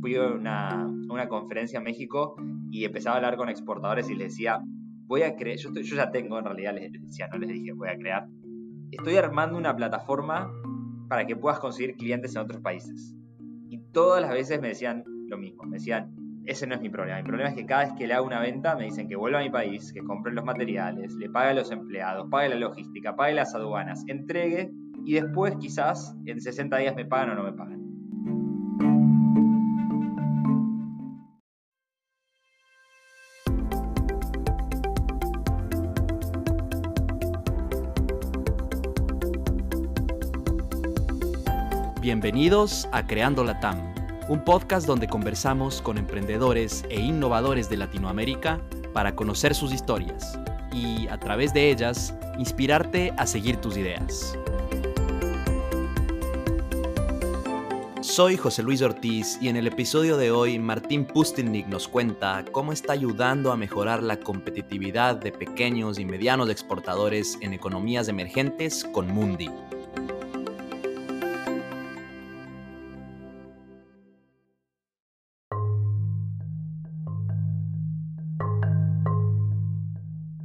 Fui a una, conferencia en México y empezaba a hablar con exportadores y les decía, voy a crear, yo, yo ya tengo en realidad, les decía, no les dije voy a crear, estoy armando una plataforma para que puedas conseguir clientes en otros países. Y todas las veces me decían lo mismo, me decían, ese no es mi problema. Mi problema es que cada vez que le hago una venta me dicen que vuelva a mi país, que compre los materiales, le pague a los empleados, pague la logística, pague las aduanas, entregue y después quizás en 60 días me pagan o no me pagan. Bienvenidos a Creando la TAM un podcast donde conversamos con emprendedores e innovadores de Latinoamérica para conocer sus historias y, a través de ellas, inspirarte a seguir tus ideas. Soy José Luis Ortiz y en el episodio de hoy Martín Pustilnik nos cuenta cómo está ayudando a mejorar la competitividad de pequeños y medianos exportadores en economías emergentes con Mundi.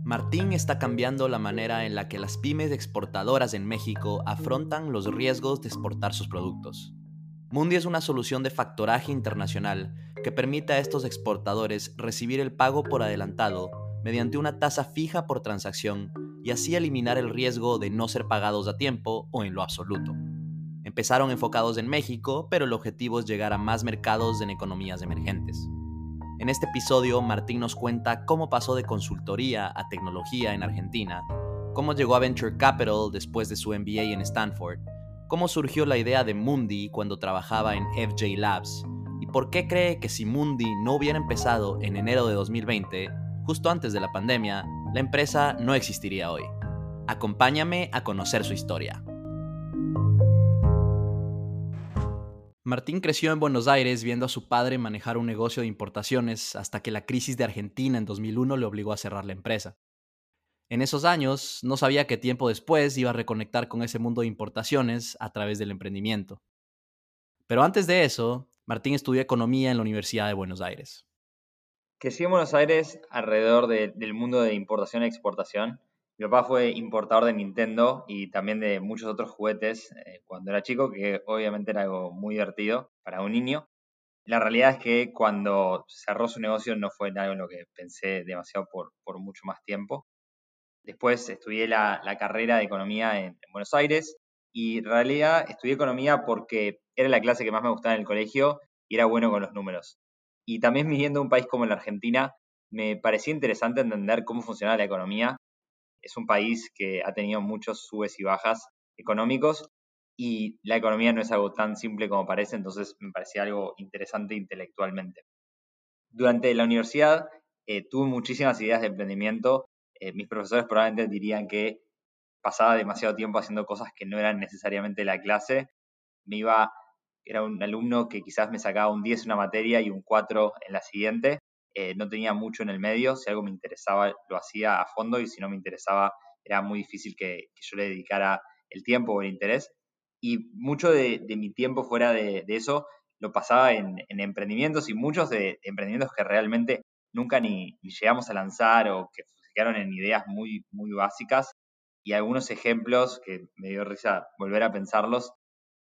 Martín está cambiando la manera en la que las pymes exportadoras en México afrontan los riesgos de exportar sus productos. Mundi es una solución de factoraje internacional que permite a estos exportadores recibir el pago por adelantado mediante una tasa fija por transacción y así eliminar el riesgo de no ser pagados a tiempo o en lo absoluto. Empezaron enfocados en México, pero el objetivo es llegar a más mercados en economías emergentes. En este episodio, Martín nos cuenta cómo pasó de consultoría a tecnología en Argentina, cómo llegó a Venture Capital después de su MBA en Stanford, cómo surgió la idea de Mundi cuando trabajaba en FJ Labs, y por qué cree que si Mundi no hubiera empezado en enero de 2020, justo antes de la pandemia, la empresa no existiría hoy. Acompáñame a conocer su historia. Martín creció en Buenos Aires viendo a su padre manejar un negocio de importaciones hasta que la crisis de Argentina en 2001 le obligó a cerrar la empresa. En esos años no sabía que tiempo después iba a reconectar con ese mundo de importaciones a través del emprendimiento. Pero antes de eso, Martín estudió economía en la Universidad de Buenos Aires. Crecí en Buenos Aires alrededor del mundo de importación y exportación mi papá fue importador de Nintendo y también de muchos otros juguetes eh, cuando era chico, que obviamente era algo muy divertido para un niño. La realidad es que cuando cerró su negocio no fue algo en lo que pensé demasiado por, mucho más tiempo. Después estudié la, carrera de economía en, en, Buenos Aires y en realidad estudié economía porque era la clase que más me gustaba en el colegio y era bueno con los números. Y también viviendo en un país como la Argentina, me parecía interesante entender cómo funcionaba la economía es un país que ha tenido muchos subes y bajas económicos y la economía no es algo tan simple como parece, entonces me parecía algo interesante intelectualmente. Durante la universidad eh, tuve muchísimas ideas de emprendimiento. Eh, mis profesores probablemente dirían que pasaba demasiado tiempo haciendo cosas que no eran necesariamente la clase. Me iba, era un alumno que quizás me sacaba un 10 en una materia y un 4 en la siguiente. Eh, no tenía mucho en el medio, si algo me interesaba lo hacía a fondo y si no me interesaba era muy difícil que, yo le dedicara el tiempo o el interés. Y mucho de, mi tiempo fuera de, eso lo pasaba en, emprendimientos y muchos de, emprendimientos que realmente nunca ni, llegamos a lanzar o que se quedaron en ideas muy, muy básicas. Y algunos ejemplos que me dio risa volver a pensarlos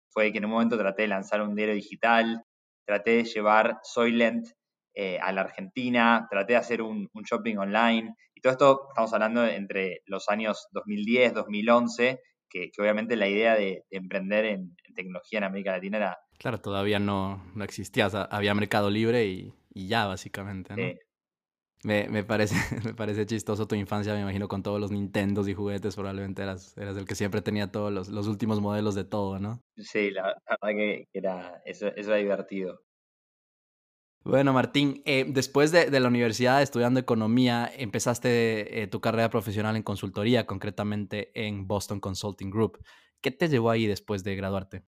fue que en un momento traté de lanzar un diario digital, traté de llevar Soylent eh, a la Argentina, traté de hacer un, shopping online y todo esto estamos hablando entre los años 2010, 2011, que, obviamente la idea de, emprender en, tecnología en América Latina era... Claro, todavía no, no existía, había mercado libre y, ya básicamente, ¿no? Me, parece, me parece chistoso tu infancia, me imagino, con todos los Nintendos y juguetes, probablemente eras, eras el que siempre tenía todos los, los últimos modelos de todo, ¿no? Sí, la, verdad que era, eso, eso era divertido. Bueno, Martín, eh, después de, la universidad estudiando economía, empezaste eh, tu carrera profesional en consultoría, concretamente en Boston Consulting Group. ¿Qué te llevó ahí después de graduarte?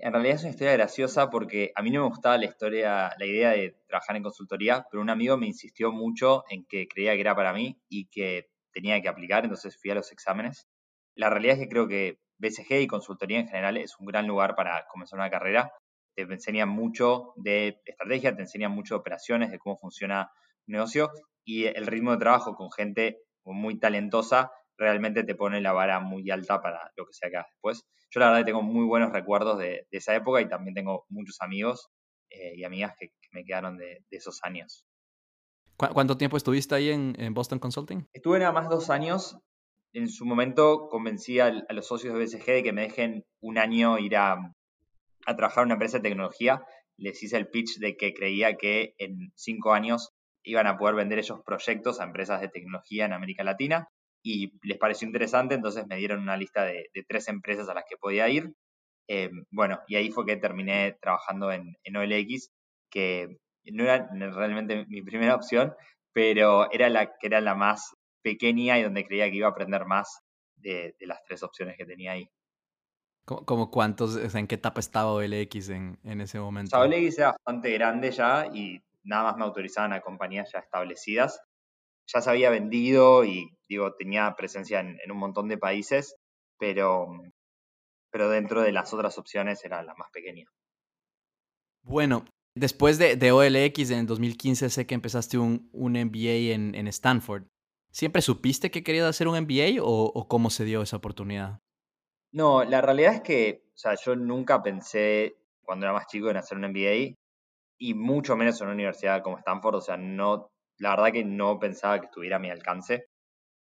En realidad es una historia graciosa porque a mí no me gustaba la historia, la idea de trabajar en consultoría, pero un amigo me insistió mucho en que creía que era para mí y que tenía que aplicar, entonces fui a los exámenes. La realidad es que creo que BCG y consultoría en general es un gran lugar para comenzar una carrera. Te enseña mucho de estrategia, te enseña mucho de operaciones, de cómo funciona un negocio y el ritmo de trabajo con gente muy talentosa realmente te pone la vara muy alta para lo que sea que hagas después. Yo la verdad tengo muy buenos recuerdos de, esa época y también tengo muchos amigos eh, y amigas que, me quedaron de, esos años. ¿Cuánto tiempo estuviste ahí en, Boston Consulting? Estuve nada más dos años. En su momento convencí a, los socios de BCG de que me dejen un año ir a, a trabajar en una empresa de tecnología. Les hice el pitch de que creía que en cinco años iban a poder vender esos proyectos a empresas de tecnología en América Latina y les pareció interesante, entonces me dieron una lista de, tres empresas a las que podía ir. Eh, bueno, y ahí fue que terminé trabajando en, OLX, que no era realmente mi primera opción, pero era la que era la más pequeña y donde creía que iba a aprender más de, las tres opciones que tenía ahí. ¿Cómo, cuántos, en qué etapa estaba OLX en, en ese momento? OLX era bastante grande ya y nada más me autorizaban a compañías ya establecidas ya se había vendido y digo, tenía presencia en, un montón de países, pero, pero dentro de las otras opciones era la más pequeña. Bueno, después de, de OLX en 2015 sé que empezaste un, un MBA en, en, Stanford. ¿Siempre supiste que querías hacer un MBA o, o, cómo se dio esa oportunidad? No, la realidad es que, o sea, yo nunca pensé cuando era más chico en hacer un MBA y mucho menos en una universidad como Stanford, o sea, no la verdad que no pensaba que estuviera a mi alcance.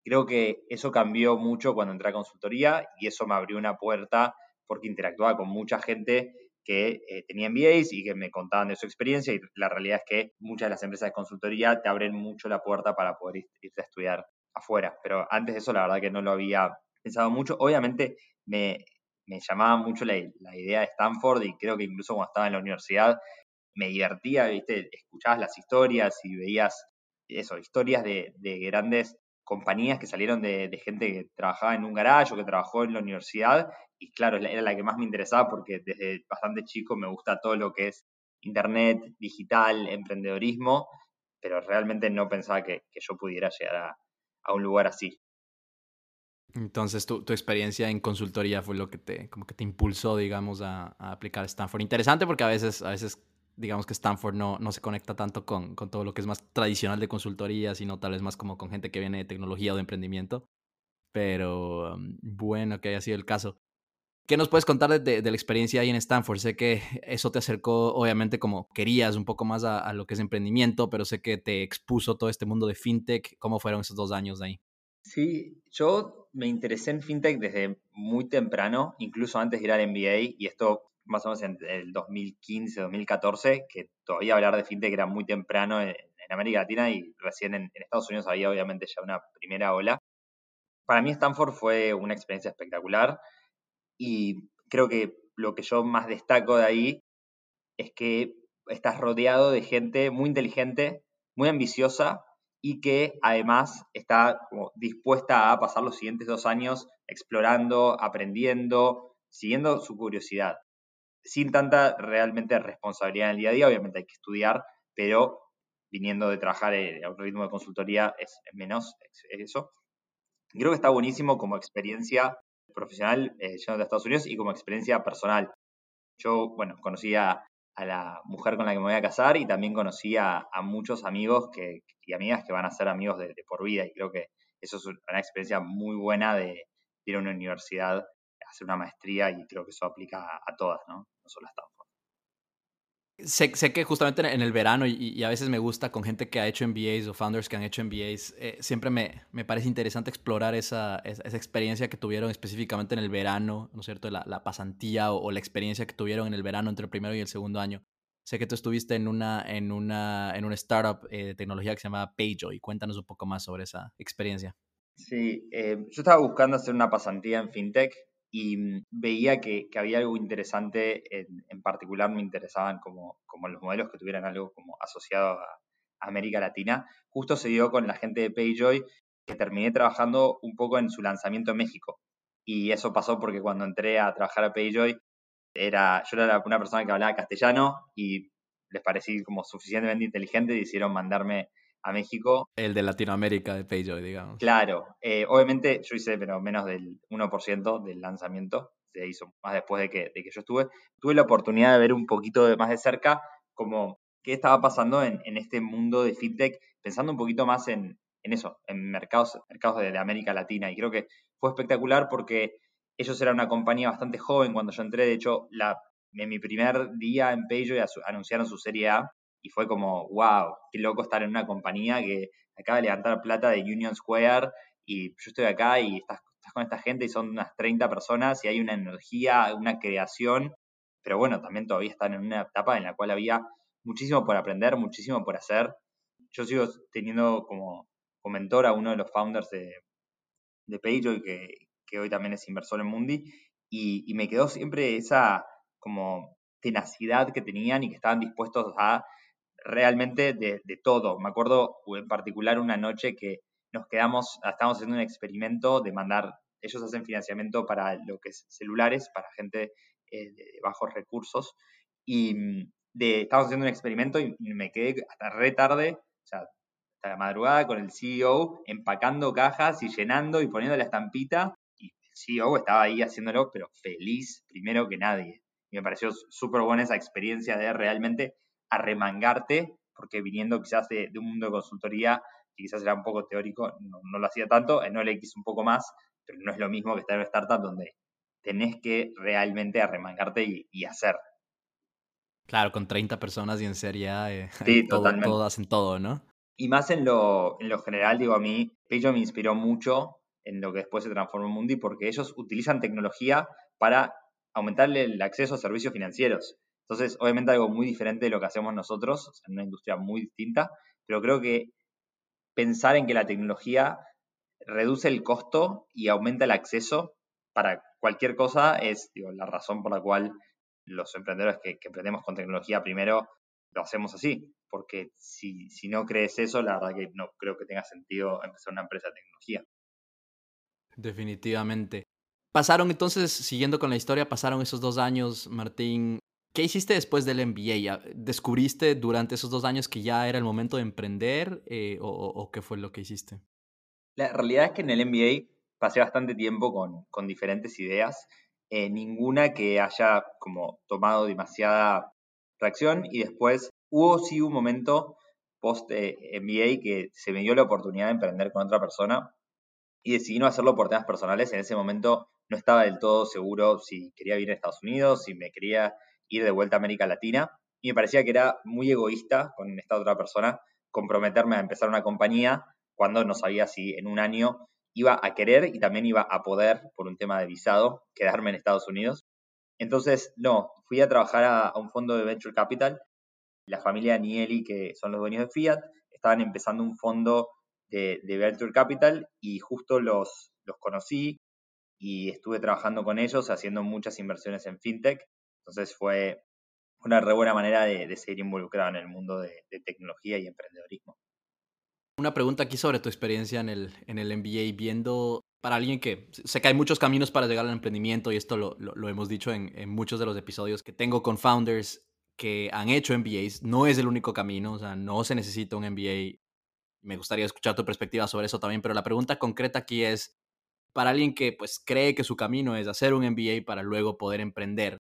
Creo que eso cambió mucho cuando entré a consultoría y eso me abrió una puerta porque interactuaba con mucha gente que eh, tenía MBAs y que me contaban de su experiencia y la realidad es que muchas de las empresas de consultoría te abren mucho la puerta para poder irte a estudiar afuera. Pero antes de eso la verdad que no lo había pensado mucho. Obviamente me, llamaba mucho la, la, idea de Stanford y creo que incluso cuando estaba en la universidad me divertía, ¿viste? escuchabas las historias y veías eso, historias de, grandes compañías que salieron de, gente que trabajaba en un garaje o que trabajó en la universidad. Y claro, era la que más me interesaba porque desde bastante chico me gusta todo lo que es internet, digital, emprendedorismo, pero realmente no pensaba que, yo pudiera llegar a, un lugar así. Entonces, tu, experiencia en consultoría fue lo que te, como que te impulsó, digamos, a, a aplicar Stanford. Interesante porque a veces, a veces digamos que Stanford no, no se conecta tanto con, con, todo lo que es más tradicional de consultoría, sino tal vez más como con gente que viene de tecnología o de emprendimiento. Pero um, bueno que haya sido el caso. ¿Qué nos puedes contar de, de, la experiencia ahí en Stanford? Sé que eso te acercó, obviamente, como querías, un poco más a, a, lo que es emprendimiento, pero sé que te expuso todo este mundo de fintech. ¿Cómo fueron esos dos años de ahí? Sí, yo me interesé en fintech desde muy temprano, incluso antes de ir al MBA, y esto más o menos en el 2015, 2014, que todavía hablar de fintech era muy temprano en, América Latina y recién en, Estados Unidos había obviamente ya una primera ola. Para mí Stanford fue una experiencia espectacular y creo que lo que yo más destaco de ahí es que estás rodeado de gente muy inteligente, muy ambiciosa y que además está dispuesta a pasar los siguientes dos años explorando, aprendiendo, siguiendo su curiosidad sin tanta realmente responsabilidad en el día a día. Obviamente hay que estudiar, pero viniendo de trabajar a un ritmo de consultoría es menos eso. Creo que está buenísimo como experiencia profesional eh, yendo de Estados Unidos y como experiencia personal. Yo, bueno, conocí a, la mujer con la que me voy a casar y también conocí a, muchos amigos que, y amigas que van a ser amigos de, por vida y creo que eso es una experiencia muy buena de ir a una universidad hacer una maestría y creo que eso aplica a, todas, ¿no? No solo Stanford. Sé, sé, que justamente en el verano, y, a veces me gusta con gente que ha hecho MBAs o founders que han hecho MBAs, eh, siempre me, me, parece interesante explorar esa, esa, experiencia que tuvieron específicamente en el verano, ¿no es cierto? La, pasantía o, la experiencia que tuvieron en el verano entre el primero y el segundo año. Sé que tú estuviste en una, en una, en startup eh, de tecnología que se llama PayJoy. Cuéntanos un poco más sobre esa experiencia. Sí, eh, yo estaba buscando hacer una pasantía en FinTech y mm, veía que, había algo interesante, en, particular me interesaban como, como, los modelos que tuvieran algo como asociado a América Latina. Justo se dio con la gente de Payjoy, que terminé trabajando un poco en su lanzamiento en México. Y eso pasó porque cuando entré a trabajar a Payjoy, era, yo era una persona que hablaba castellano y les parecí como suficientemente inteligente y decidieron mandarme a México. El de Latinoamérica de Payjoy, digamos. Claro, eh, obviamente yo hice pero menos del 1% del lanzamiento, se hizo más después de que, de que yo estuve. Tuve la oportunidad de ver un poquito más de cerca como qué estaba pasando en, este mundo de fintech, pensando un poquito más en, eso, en mercados, mercados de, América Latina. Y creo que fue espectacular porque ellos eran una compañía bastante joven cuando yo entré. De hecho, la, en mi primer día en Payjoy anunciaron su serie A y fue como, wow, qué loco estar en una compañía que acaba de levantar plata de Union Square y yo estoy acá y estás, con esta gente y son unas 30 personas y hay una energía, una creación, pero bueno, también todavía están en una etapa en la cual había muchísimo por aprender, muchísimo por hacer. Yo sigo teniendo como, mentor a uno de los founders de, de que, que hoy también es inversor en Mundi, y, y me quedó siempre esa como tenacidad que tenían y que estaban dispuestos a realmente de, todo. Me acuerdo en particular una noche que nos quedamos, estábamos haciendo un experimento de mandar, ellos hacen financiamiento para lo que es celulares, para gente eh, de bajos recursos, y mm, de, estábamos haciendo un experimento y me quedé hasta re tarde, o sea, hasta la madrugada con el CEO empacando cajas y llenando y poniendo la estampita, y el CEO estaba ahí haciéndolo, pero feliz primero que nadie. Y me pareció súper buena esa experiencia de realmente arremangarte, porque viniendo quizás de, un mundo de consultoría, que quizás era un poco teórico, no, lo hacía tanto, en OLX un poco más, pero no es lo mismo que estar en una startup donde tenés que realmente arremangarte y, hacer. Claro, con 30 personas y en serie eh, sí, todo, todos hacen todo, ¿no? Y más en lo, en lo general, digo, a mí, Peyo me inspiró mucho en lo que después se transformó en Mundi, porque ellos utilizan tecnología para aumentarle el acceso a servicios financieros. Entonces, obviamente algo muy diferente de lo que hacemos nosotros, en una industria muy distinta, pero creo que pensar en que la tecnología reduce el costo y aumenta el acceso para cualquier cosa es la razón por la cual los emprendedores que, emprendemos con tecnología primero lo hacemos así, porque si, si no crees eso, la verdad que no creo que tenga sentido empezar una empresa de tecnología. Definitivamente. Pasaron entonces, siguiendo con la historia, pasaron esos dos años, Martín, ¿Qué hiciste después del MBA? ¿Descubriste durante esos dos años que ya era el momento de emprender eh, o, qué fue lo que hiciste? La realidad es que en el MBA pasé bastante tiempo con, diferentes ideas, eh, ninguna que haya como tomado demasiada reacción y después hubo sí un momento post eh, MBA que se me dio la oportunidad de emprender con otra persona y decidí no hacerlo por temas personales. En ese momento no estaba del todo seguro si quería vivir en Estados Unidos, si me quería ir de vuelta a América Latina. Y me parecía que era muy egoísta con esta otra persona comprometerme a empezar una compañía cuando no sabía si en un año iba a querer y también iba a poder, por un tema de visado, quedarme en Estados Unidos. Entonces, no, fui a trabajar a, un fondo de Venture Capital. La familia Nieli, que son los dueños de Fiat, estaban empezando un fondo de, Venture Capital y justo los, los conocí y estuve trabajando con ellos haciendo muchas inversiones en FinTech entonces fue una re buena manera de, seguir involucrado en el mundo de, tecnología y emprendedorismo. Una pregunta aquí sobre tu experiencia en el, en el MBA, viendo para alguien que sé que hay muchos caminos para llegar al emprendimiento y esto lo, lo, hemos dicho en, en, muchos de los episodios que tengo con founders que han hecho MBAs, no es el único camino, o sea, no se necesita un MBA. Me gustaría escuchar tu perspectiva sobre eso también, pero la pregunta concreta aquí es, para alguien que pues cree que su camino es hacer un MBA para luego poder emprender,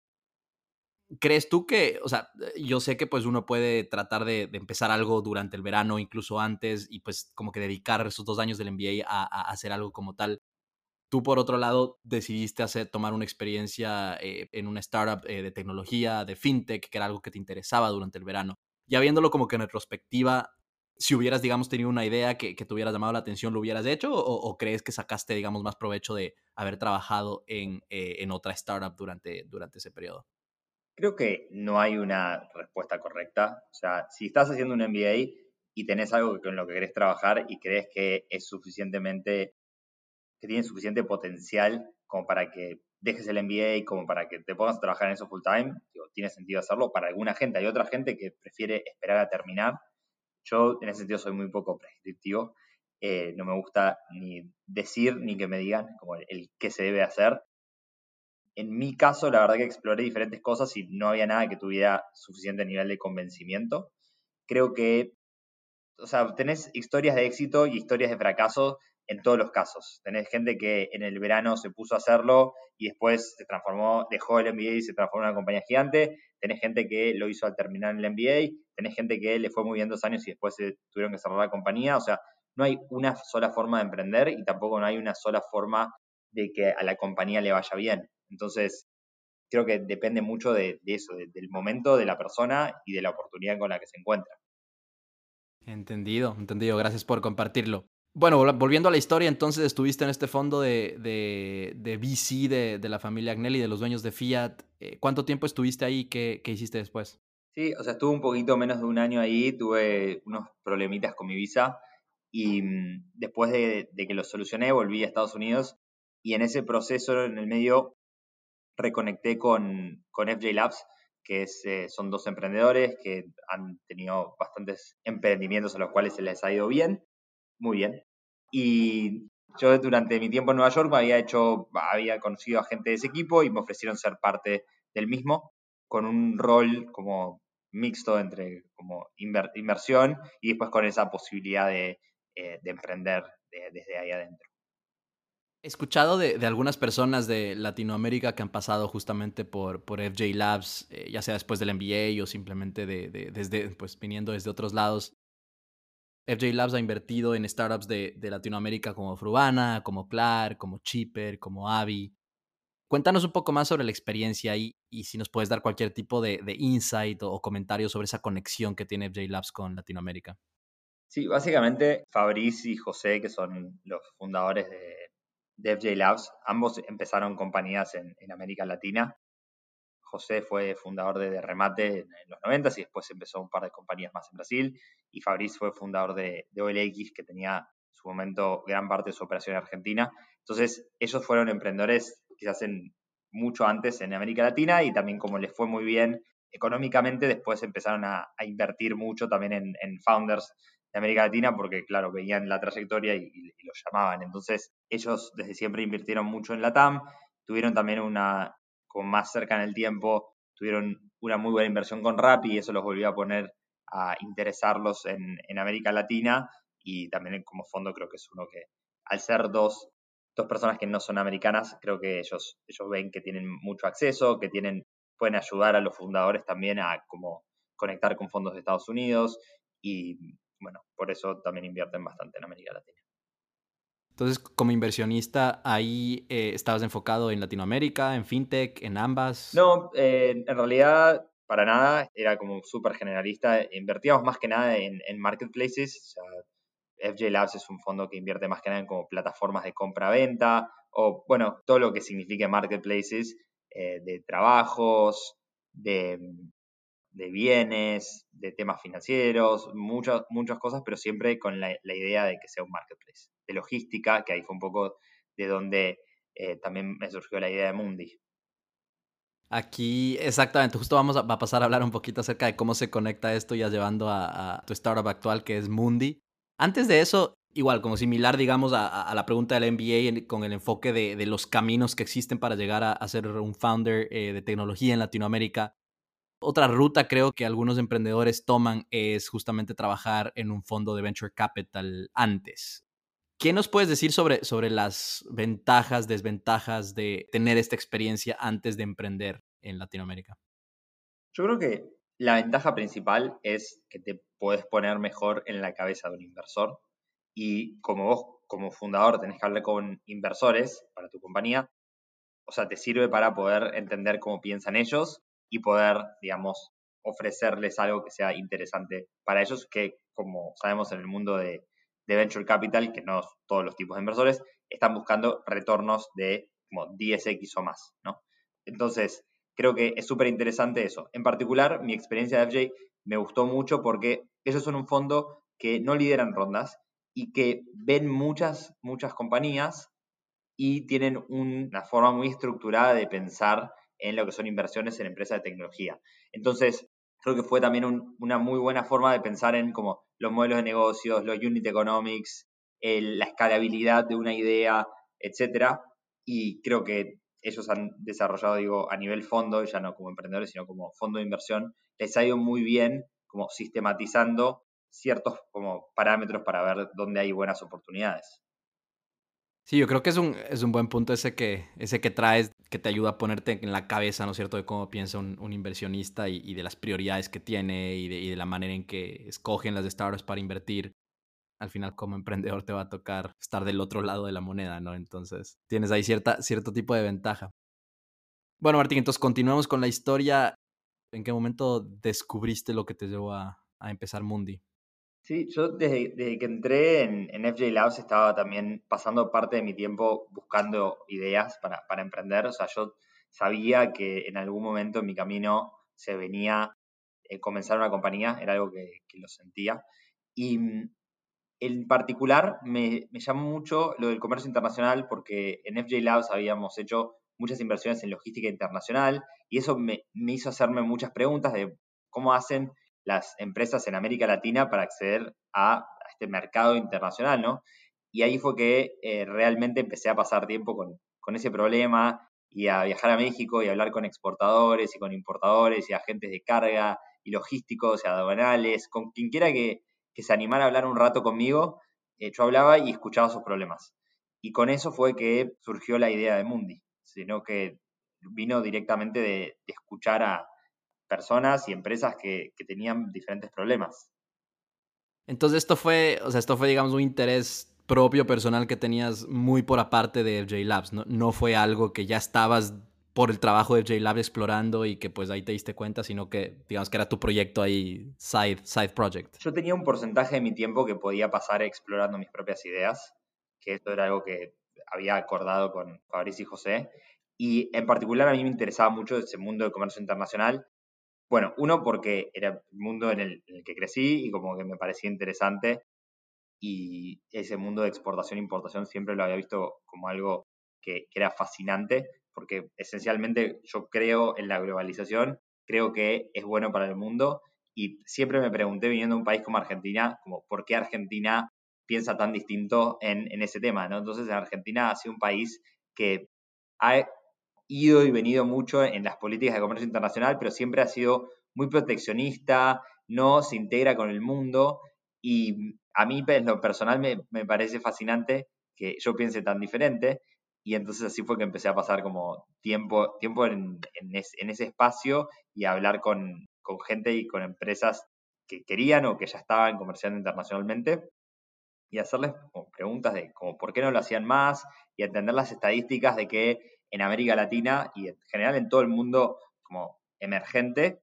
¿Crees tú que, o sea, yo sé que pues uno puede tratar de, empezar algo durante el verano, incluso antes, y pues como que dedicar esos dos años del MBA a, hacer algo como tal. Tú, por otro lado, decidiste hacer, tomar una experiencia eh, en una startup eh, de tecnología, de fintech, que era algo que te interesaba durante el verano. Ya viéndolo como que en retrospectiva, si hubieras, digamos, tenido una idea que, que te hubiera llamado la atención, ¿lo hubieras hecho? O, crees que sacaste, digamos, más provecho de haber trabajado en, eh, en otra startup durante, durante ese periodo? Creo que no hay una respuesta correcta. O sea, si estás haciendo un MBA y tenés algo con lo que querés trabajar y crees que es suficientemente, que tiene suficiente potencial como para que dejes el MBA y como para que te pongas a trabajar en eso full time, tiene sentido hacerlo. Para alguna gente, hay otra gente que prefiere esperar a terminar. Yo en ese sentido soy muy poco prescriptivo. Eh, no me gusta ni decir ni que me digan como el qué se debe hacer en mi caso, la verdad que exploré diferentes cosas y no había nada que tuviera suficiente nivel de convencimiento. Creo que o sea, tenés historias de éxito y historias de fracaso en todos los casos. Tenés gente que en el verano se puso a hacerlo y después se transformó, dejó el NBA y se transformó en una compañía gigante. Tenés gente que lo hizo al terminar el NBA. Tenés gente que le fue muy bien dos años y después se tuvieron que cerrar la compañía. O sea, no hay una sola forma de emprender y tampoco no hay una sola forma de que a la compañía le vaya bien. Entonces, creo que depende mucho de, eso, del momento, de la persona y de la oportunidad con la que se encuentra. Entendido, entendido. Gracias por compartirlo. Bueno, volviendo a la historia, entonces estuviste en este fondo de, de, VC de, la familia Agnelli, de los dueños de Fiat. Eh, ¿Cuánto tiempo estuviste ahí? ¿Qué, ¿Qué, hiciste después? Sí, o sea, estuve un poquito menos de un año ahí, tuve unos problemitas con mi visa y mm, después de, que lo solucioné volví a Estados Unidos y en ese proceso, en el medio, reconecté con, con FJ Labs, que es, eh, son dos emprendedores que han tenido bastantes emprendimientos a los cuales se les ha ido bien muy bien. Y yo durante mi tiempo en Nueva York me había hecho, había conocido a gente de ese equipo y me ofrecieron ser parte del mismo con un rol como mixto entre como inversión y después con esa posibilidad de, eh, emprender desde ahí adentro. Escuchado de, algunas personas de Latinoamérica que han pasado justamente por, por FJ Labs, eh, ya sea después del MBA o simplemente de, desde, pues, viniendo desde otros lados, FJ Labs ha invertido en startups de, Latinoamérica como Frubana, como Clark, como Chipper, como Avi. Cuéntanos un poco más sobre la experiencia y, y si nos puedes dar cualquier tipo de, insight o, comentario sobre esa conexión que tiene FJ Labs con Latinoamérica. Sí, básicamente Fabriz y José, que son los fundadores de, FJ Labs, ambos empezaron compañías en, en América Latina José fue fundador de, Remate en, los 90 y después empezó un par de compañías más en Brasil. Y Fabriz fue fundador de, OLX, que tenía en su momento gran parte de su operación en Argentina. Entonces, ellos fueron emprendedores quizás en, mucho antes en América Latina y también como les fue muy bien económicamente, después empezaron a, invertir mucho también en, founders América Latina porque, claro, veían la trayectoria y, y los llamaban. Entonces, ellos desde siempre invirtieron mucho en la TAM, tuvieron también una, como más cerca en el tiempo, tuvieron una muy buena inversión con Rappi y eso los volvió a poner a interesarlos en, América Latina y también como fondo creo que es uno que al ser dos, dos personas que no son americanas, creo que ellos, ellos ven que tienen mucho acceso, que tienen, pueden ayudar a los fundadores también a como conectar con fondos de Estados Unidos y bueno, por eso también invierten bastante en América Latina. Entonces, como inversionista, ahí eh, estabas enfocado en Latinoamérica, en fintech, en ambas. No, eh, en realidad para nada, era como súper generalista. Invertíamos más que nada en, marketplaces. FJ Labs es un fondo que invierte más que nada en como plataformas de compra-venta o, bueno, todo lo que signifique marketplaces eh, de trabajos, de de bienes, de temas financieros, muchas, muchas cosas, pero siempre con la, idea de que sea un marketplace. De logística, que ahí fue un poco de donde eh, también me surgió la idea de Mundi. Aquí, exactamente, justo vamos a, pasar a hablar un poquito acerca de cómo se conecta esto ya llevando a, tu startup actual que es Mundi. Antes de eso, igual, como similar, digamos, a, la pregunta del MBA con el enfoque de, los caminos que existen para llegar a, ser un founder eh, de tecnología en Latinoamérica. Otra ruta creo que algunos emprendedores toman es justamente trabajar en un fondo de venture capital antes. ¿Qué nos puedes decir sobre, sobre las ventajas, desventajas de tener esta experiencia antes de emprender en Latinoamérica? Yo creo que la ventaja principal es que te puedes poner mejor en la cabeza de un inversor y como vos como fundador tenés que hablar con inversores para tu compañía, o sea, te sirve para poder entender cómo piensan ellos y poder, digamos, ofrecerles algo que sea interesante para ellos, que como sabemos en el mundo de, Venture Capital, que no todos los tipos de inversores, están buscando retornos de como 10x o más, ¿no? Entonces, creo que es súper interesante eso. En particular, mi experiencia de FJ me gustó mucho porque ellos son un fondo que no lideran rondas y que ven muchas, muchas compañías y tienen una forma muy estructurada de pensar en lo que son inversiones en empresas de tecnología. Entonces, creo que fue también una muy buena forma de pensar en como los modelos de negocios, los unit economics, la escalabilidad de una idea, etcétera. Y creo que ellos han desarrollado, digo, a nivel fondo, ya no como emprendedores, sino como fondo de inversión, les ha ido muy bien como sistematizando ciertos como parámetros para ver dónde hay buenas oportunidades. Sí, yo creo que es un, es un buen punto ese que, ese que traes, que te ayuda a ponerte en la cabeza, ¿no es cierto?, de cómo piensa un, inversionista y, de las prioridades que tiene y de, y de, la manera en que escogen las startups para invertir. Al final, como emprendedor, te va a tocar estar del otro lado de la moneda, ¿no? Entonces, tienes ahí cierta, cierto tipo de ventaja. Bueno, Martín, entonces continuamos con la historia. ¿En qué momento descubriste lo que te llevó a, a empezar Mundi? Sí, yo desde, que entré en, en, FJ Labs estaba también pasando parte de mi tiempo buscando ideas para, para, emprender. O sea, yo sabía que en algún momento en mi camino se venía eh, comenzar una compañía, era algo que, que, lo sentía. Y mm, en particular me, me llamó mucho lo del comercio internacional porque en FJ Labs habíamos hecho muchas inversiones en logística internacional y eso me, me hizo hacerme muchas preguntas de cómo hacen las empresas en América Latina para acceder a, este mercado internacional, ¿no? Y ahí fue que eh, realmente empecé a pasar tiempo con, ese problema y a viajar a México y a hablar con exportadores y con importadores y agentes de carga y logísticos y aduanales, con quien quiera que, que se animara a hablar un rato conmigo, eh, yo hablaba y escuchaba sus problemas. Y con eso fue que surgió la idea de Mundi, sino que vino directamente de, de escuchar a, personas y empresas que, tenían diferentes problemas. Entonces esto fue, o sea, esto fue, digamos, un interés propio, personal que tenías muy por aparte de FJ Labs, ¿no? No fue algo que ya estabas por el trabajo de FJ Labs explorando y que pues ahí te diste cuenta, sino que digamos que era tu proyecto ahí, side, side project. Yo tenía un porcentaje de mi tiempo que podía pasar explorando mis propias ideas, que esto era algo que había acordado con Fabricio y José, y en particular a mí me interesaba mucho ese mundo de comercio internacional bueno, uno porque era el mundo en el, que crecí y como que me parecía interesante y ese mundo de exportación e importación siempre lo había visto como algo que, era fascinante porque esencialmente yo creo en la globalización, creo que es bueno para el mundo y siempre me pregunté viniendo a un país como Argentina, como por qué Argentina piensa tan distinto en, en ese tema, ¿no? Entonces en Argentina ha sido un país que ha ido y venido mucho en las políticas de comercio internacional, pero siempre ha sido muy proteccionista, no se integra con el mundo. Y a mí en lo personal me, parece fascinante que yo piense tan diferente. Y entonces así fue que empecé a pasar como tiempo, tiempo en, ese espacio y a hablar con, con, gente y con empresas que querían o que ya estaban comerciando internacionalmente y hacerles preguntas de como por qué no lo hacían más y entender las estadísticas de que en América Latina y en general en todo el mundo como emergente,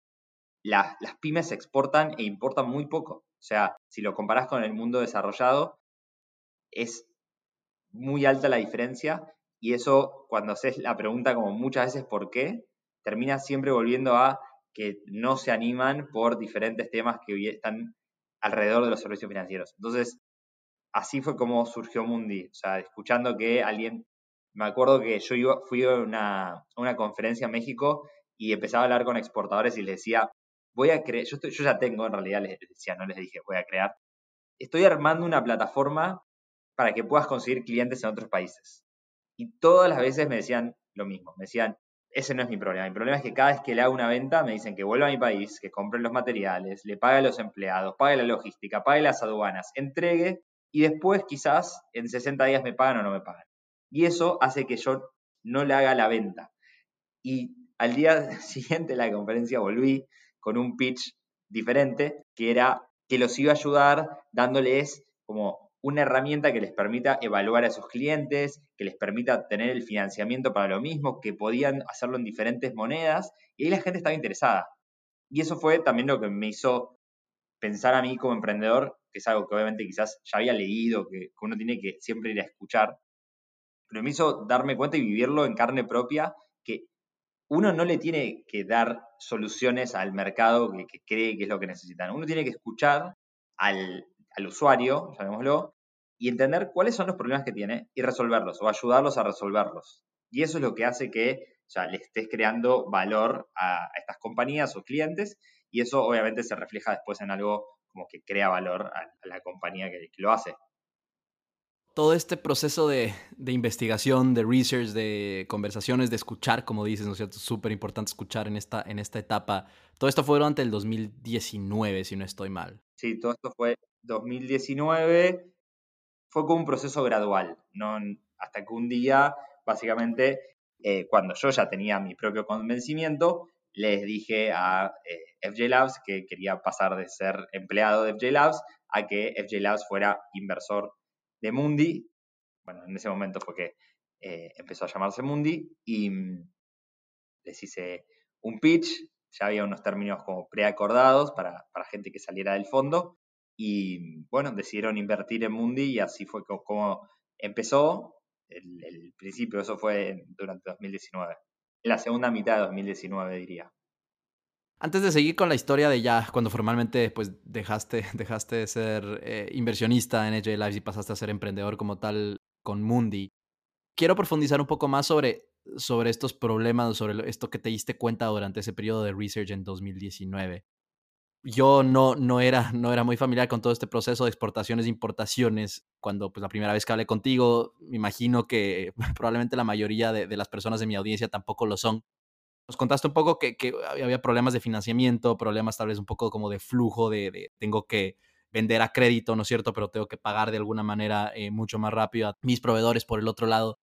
las, pymes exportan e importan muy poco. O sea, si lo comparas con el mundo desarrollado, es muy alta la diferencia y eso cuando haces la pregunta como muchas veces por qué, termina siempre volviendo a que no se animan por diferentes temas que están alrededor de los servicios financieros. Entonces, así fue como surgió Mundi, o sea, escuchando que alguien me acuerdo que yo iba, fui a una, conferencia en México y empezaba a hablar con exportadores y les decía, voy a crear, yo, yo ya tengo en realidad, les decía, no les dije, voy a crear, estoy armando una plataforma para que puedas conseguir clientes en otros países. Y todas las veces me decían lo mismo, me decían, ese no es mi problema, mi problema es que cada vez que le hago una venta me dicen que vuelva a mi país, que compre los materiales, le pague a los empleados, pague la logística, pague las aduanas, entregue y después quizás en 60 días me pagan o no me pagan. Y eso hace que yo no le haga la venta. Y al día siguiente de la conferencia volví con un pitch diferente, que era que los iba a ayudar dándoles como una herramienta que les permita evaluar a sus clientes, que les permita tener el financiamiento para lo mismo, que podían hacerlo en diferentes monedas, y ahí la gente estaba interesada. Y eso fue también lo que me hizo pensar a mí como emprendedor, que es algo que obviamente quizás ya había leído, que uno tiene que siempre ir a escuchar, pero me hizo darme cuenta y vivirlo en carne propia, que uno no le tiene que dar soluciones al mercado que, cree que es lo que necesitan. Uno tiene que escuchar al, usuario, llamémoslo, y entender cuáles son los problemas que tiene y resolverlos o ayudarlos a resolverlos. Y eso es lo que hace que ya, le estés creando valor a, estas compañías o clientes y eso obviamente se refleja después en algo como que crea valor a, la compañía que lo hace todo este proceso de, investigación, de research, de conversaciones, de escuchar, como dices, ¿no es cierto? Súper importante escuchar en esta, en esta etapa. Todo esto fue durante el 2019, si no estoy mal. Sí, todo esto fue 2019. Fue como un proceso gradual, ¿no? hasta que un día, básicamente, eh, cuando yo ya tenía mi propio convencimiento, les dije a eh, FJ Labs que quería pasar de ser empleado de FJ Labs a que FJ Labs fuera inversor de Mundi. Bueno, en ese momento fue que eh, empezó a llamarse Mundi y mm, les hice un pitch, ya había unos términos como preacordados para, para gente que saliera del fondo y mm, bueno, decidieron invertir en Mundi y así fue como, empezó el, el, principio, eso fue durante 2019, en la segunda mitad de 2019 diría. Antes de seguir con la historia de ya, cuando formalmente pues, dejaste, dejaste de ser eh, inversionista en AJ Lives y pasaste a ser emprendedor como tal con Mundi, quiero profundizar un poco más sobre, sobre estos problemas, sobre esto que te diste cuenta durante ese periodo de research en 2019. Yo no, no, era, no era muy familiar con todo este proceso de exportaciones e importaciones. Cuando pues, la primera vez que hablé contigo, me imagino que probablemente la mayoría de, de las personas de mi audiencia tampoco lo son. Nos contaste un poco que, había problemas de financiamiento, problemas tal vez un poco como de flujo, de, tengo que vender a crédito, ¿no es cierto? Pero tengo que pagar de alguna manera eh, mucho más rápido a mis proveedores por el otro lado.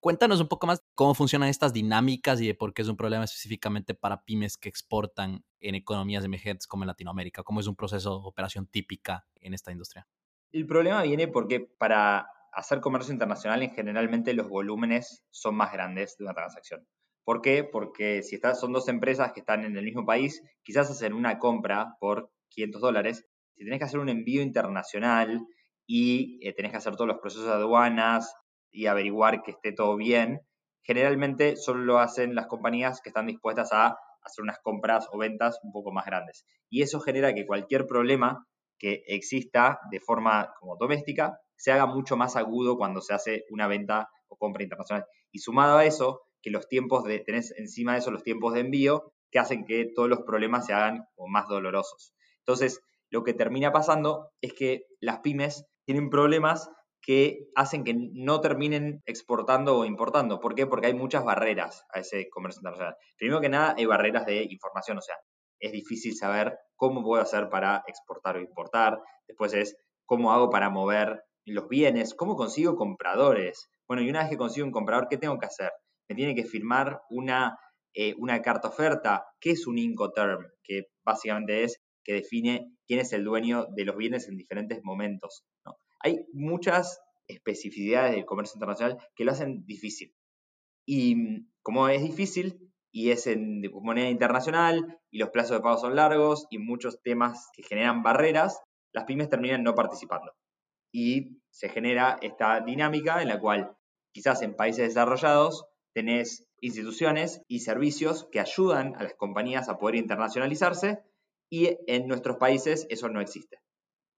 Cuéntanos un poco más cómo funcionan estas dinámicas y de por qué es un problema específicamente para pymes que exportan en economías emergentes como en Latinoamérica. ¿Cómo es un proceso de operación típica en esta industria? El problema viene porque para hacer comercio internacional, generalmente los volúmenes son más grandes de una transacción. ¿Por qué? Porque si estás, son dos empresas que están en el mismo país, quizás hacen una compra por 500 dólares. Si tenés que hacer un envío internacional y eh, tenés que hacer todos los procesos de aduanas y averiguar que esté todo bien, generalmente solo lo hacen las compañías que están dispuestas a hacer unas compras o ventas un poco más grandes. Y eso genera que cualquier problema que exista de forma como doméstica se haga mucho más agudo cuando se hace una venta o compra internacional. Y sumado a eso, que los tiempos de, tenés encima de eso los tiempos de envío que hacen que todos los problemas se hagan más dolorosos. Entonces, lo que termina pasando es que las pymes tienen problemas que hacen que no terminen exportando o importando. ¿Por qué? Porque hay muchas barreras a ese comercio internacional. Primero que nada, hay barreras de información, o sea, es difícil saber cómo puedo hacer para exportar o importar. Después es cómo hago para mover los bienes, cómo consigo compradores. Bueno, y una vez que consigo un comprador, ¿qué tengo que hacer? Me tiene que firmar una, eh, una carta oferta. ¿Qué es un Incoterm? Que básicamente es que define quién es el dueño de los bienes en diferentes momentos. Hay muchas especificidades del comercio internacional que lo hacen difícil. Y como es difícil y es en moneda internacional y los plazos de pago son largos y muchos temas que generan barreras, las pymes terminan no participando. Y se genera esta dinámica en la cual quizás en países desarrollados tenés instituciones y servicios que ayudan a las compañías a poder internacionalizarse y en nuestros países eso no existe.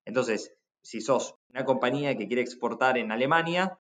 Entonces, si sos una compañía que quiere exportar en Alemania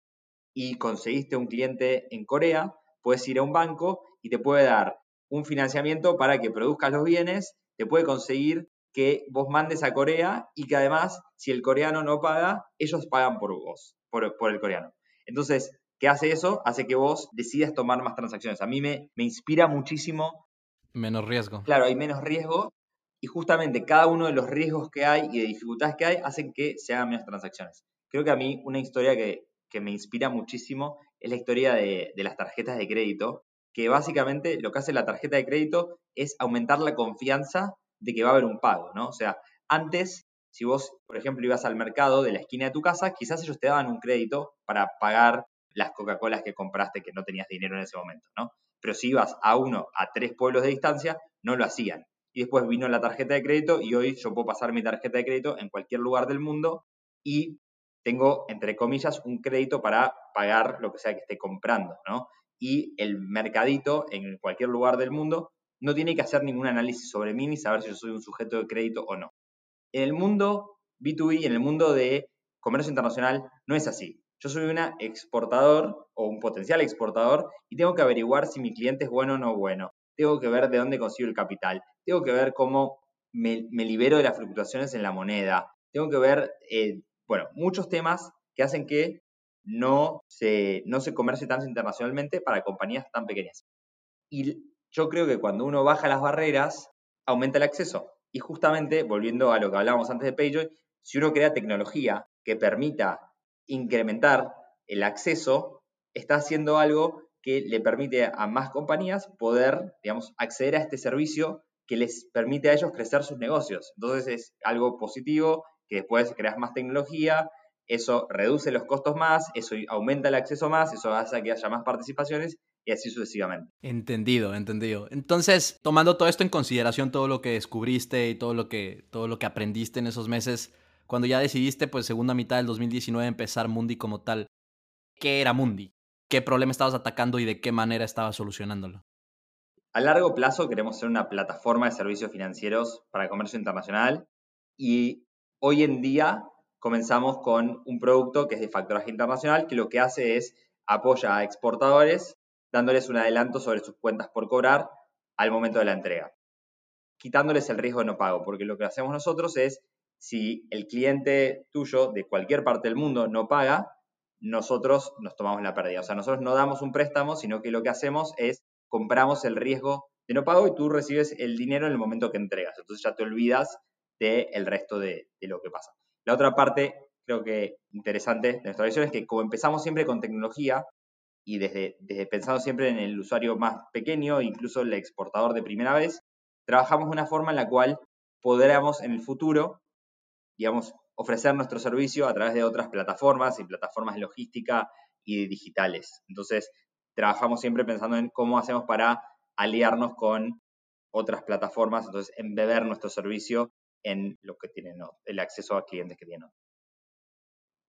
y conseguiste un cliente en Corea, puedes ir a un banco y te puede dar un financiamiento para que produzcas los bienes, te puede conseguir que vos mandes a Corea y que además, si el coreano no paga, ellos pagan por vos, por, por el coreano. Entonces, ¿Qué hace eso? Hace que vos decidas tomar más transacciones. A mí me, me inspira muchísimo. Menos riesgo. Claro, hay menos riesgo y justamente cada uno de los riesgos que hay y de dificultades que hay hacen que se hagan menos transacciones. Creo que a mí una historia que, que me inspira muchísimo es la historia de, de, las tarjetas de crédito, que básicamente lo que hace la tarjeta de crédito es aumentar la confianza de que va a haber un pago, ¿no? O sea, antes, si vos, por ejemplo, ibas al mercado de la esquina de tu casa, quizás ellos te daban un crédito para pagar las Coca-Colas que compraste que no tenías dinero en ese momento, ¿no? Pero si ibas a uno, a tres pueblos de distancia, no lo hacían. Y después vino la tarjeta de crédito y hoy yo puedo pasar mi tarjeta de crédito en cualquier lugar del mundo y tengo, entre comillas, un crédito para pagar lo que sea que esté comprando, ¿no? Y el mercadito en cualquier lugar del mundo no tiene que hacer ningún análisis sobre mí ni saber si soy un sujeto de crédito o no. En el mundo B2B, en el mundo de comercio internacional, no es así. Yo soy un exportador o un potencial exportador y tengo que averiguar si mi cliente es bueno o no bueno. Tengo que ver de dónde consigo el capital. Tengo que ver cómo me, libero de las fluctuaciones en la moneda. Tengo que ver, eh, bueno, muchos temas que hacen que no se, no se comercie tanto internacionalmente para compañías tan pequeñas. Y yo creo que cuando uno baja las barreras, aumenta el acceso. Y justamente, volviendo a lo que hablábamos antes de Payjoy, si uno crea tecnología que permita incrementar el acceso, está haciendo algo que le permite a más compañías poder, digamos, acceder a este servicio que les permite a ellos crecer sus negocios. Entonces es algo positivo, que después creas más tecnología, eso reduce los costos más, eso aumenta el acceso más, eso hace que haya más participaciones y así sucesivamente. Entendido, entendido. Entonces, tomando todo esto en consideración, todo lo que descubriste y todo lo que, todo lo que aprendiste en esos meses, cuando ya decidiste, pues segunda mitad del 2019, empezar Mundi como tal, ¿qué era Mundi? ¿Qué problema estabas atacando y de qué manera estabas solucionándolo? A largo plazo queremos ser una plataforma de servicios financieros para el comercio internacional y hoy en día comenzamos con un producto que es de factoraje internacional que lo que hace es apoya a exportadores dándoles un adelanto sobre sus cuentas por cobrar al momento de la entrega, quitándoles el riesgo de no pago, porque lo que hacemos nosotros es, si el cliente tuyo de cualquier parte del mundo no paga, nosotros nos tomamos la pérdida. O sea, nosotros no damos un préstamo, sino que lo que hacemos es compramos el riesgo de no pago y tú recibes el dinero en el momento que entregas. Entonces ya te olvidas del resto de, lo que pasa. La otra parte, creo que interesante de nuestra visión es que como empezamos siempre con tecnología y desde, desde pensando siempre en el usuario más pequeño, incluso el exportador de primera vez, trabajamos de una forma en la cual podremos en el futuro, digamos, ofrecer nuestro servicio a través de otras plataformas y plataformas de logística y digitales. Entonces, trabajamos siempre pensando en cómo hacemos para aliarnos con otras plataformas, entonces embeber nuestro servicio en lo que tienen, el acceso a clientes que tienen.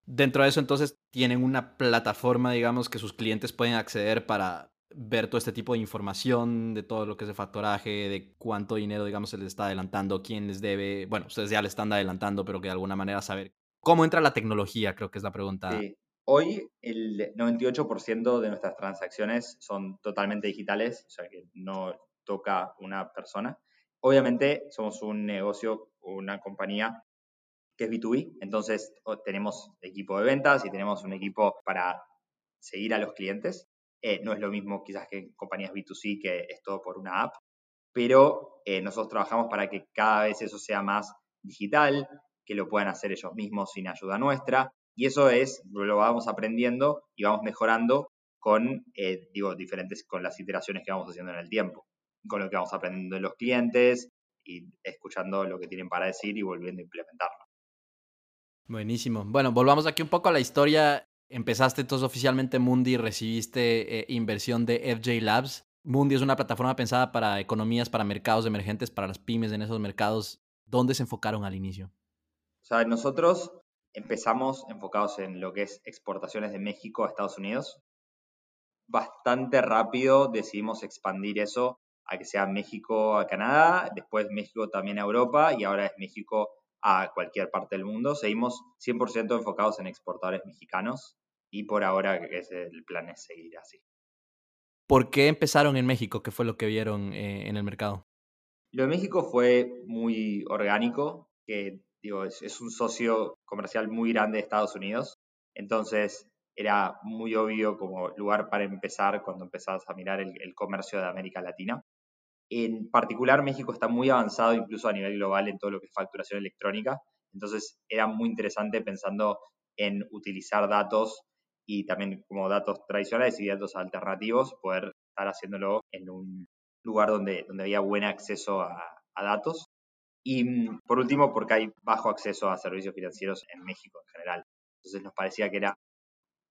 Dentro de eso, entonces, tienen una plataforma, digamos, que sus clientes pueden acceder para ver todo este tipo de información, de todo lo que es el factoraje, de cuánto dinero, digamos, se les está adelantando, quién les debe, bueno, ustedes ya le están adelantando, pero que de alguna manera saber cómo entra la tecnología, creo que es la pregunta sí. Hoy el 98% de nuestras transacciones son totalmente digitales, o sea que no toca una persona. Obviamente somos un negocio una compañía que es B2B, entonces tenemos equipo de ventas y tenemos un equipo para seguir a los clientes. Eh, no es lo mismo quizás que compañías B2C que es todo por una app, pero eh, nosotros trabajamos para que cada vez eso sea más digital, que lo puedan hacer ellos mismos sin ayuda nuestra y eso es, lo vamos aprendiendo y vamos mejorando con, eh, digo, diferentes, con las iteraciones que vamos haciendo en el tiempo, con lo que vamos aprendiendo de los clientes y escuchando lo que tienen para decir y volviendo a implementarlo. Buenísimo. Bueno, volvamos aquí un poco a la historia. Empezaste entonces oficialmente Mundi recibiste eh, inversión de FJ Labs. Mundi es una plataforma pensada para economías, para mercados emergentes, para las pymes en esos mercados. ¿Dónde se enfocaron al inicio? O sea, nosotros empezamos enfocados en lo que es exportaciones de México a Estados Unidos. Bastante rápido decidimos expandir eso a que sea México a Canadá, después México también a Europa y ahora es México a cualquier parte del mundo. Seguimos 100% enfocados en exportadores mexicanos y por ahora es el plan es seguir así. ¿Por qué empezaron en México? ¿Qué fue lo que vieron eh, en el mercado? Lo de México fue muy orgánico, que es, un socio comercial muy grande de Estados Unidos, entonces era muy obvio como lugar para empezar cuando empezabas a mirar el, el comercio de América Latina. En particular, México está muy avanzado incluso a nivel global en todo lo que es facturación electrónica, entonces era muy interesante pensando en utilizar datos y también como datos tradicionales y datos alternativos, poder estar haciéndolo en un lugar donde, donde había buen acceso a, a datos y mm, por último, porque hay bajo acceso a servicios financieros en México en general. Entonces nos parecía que era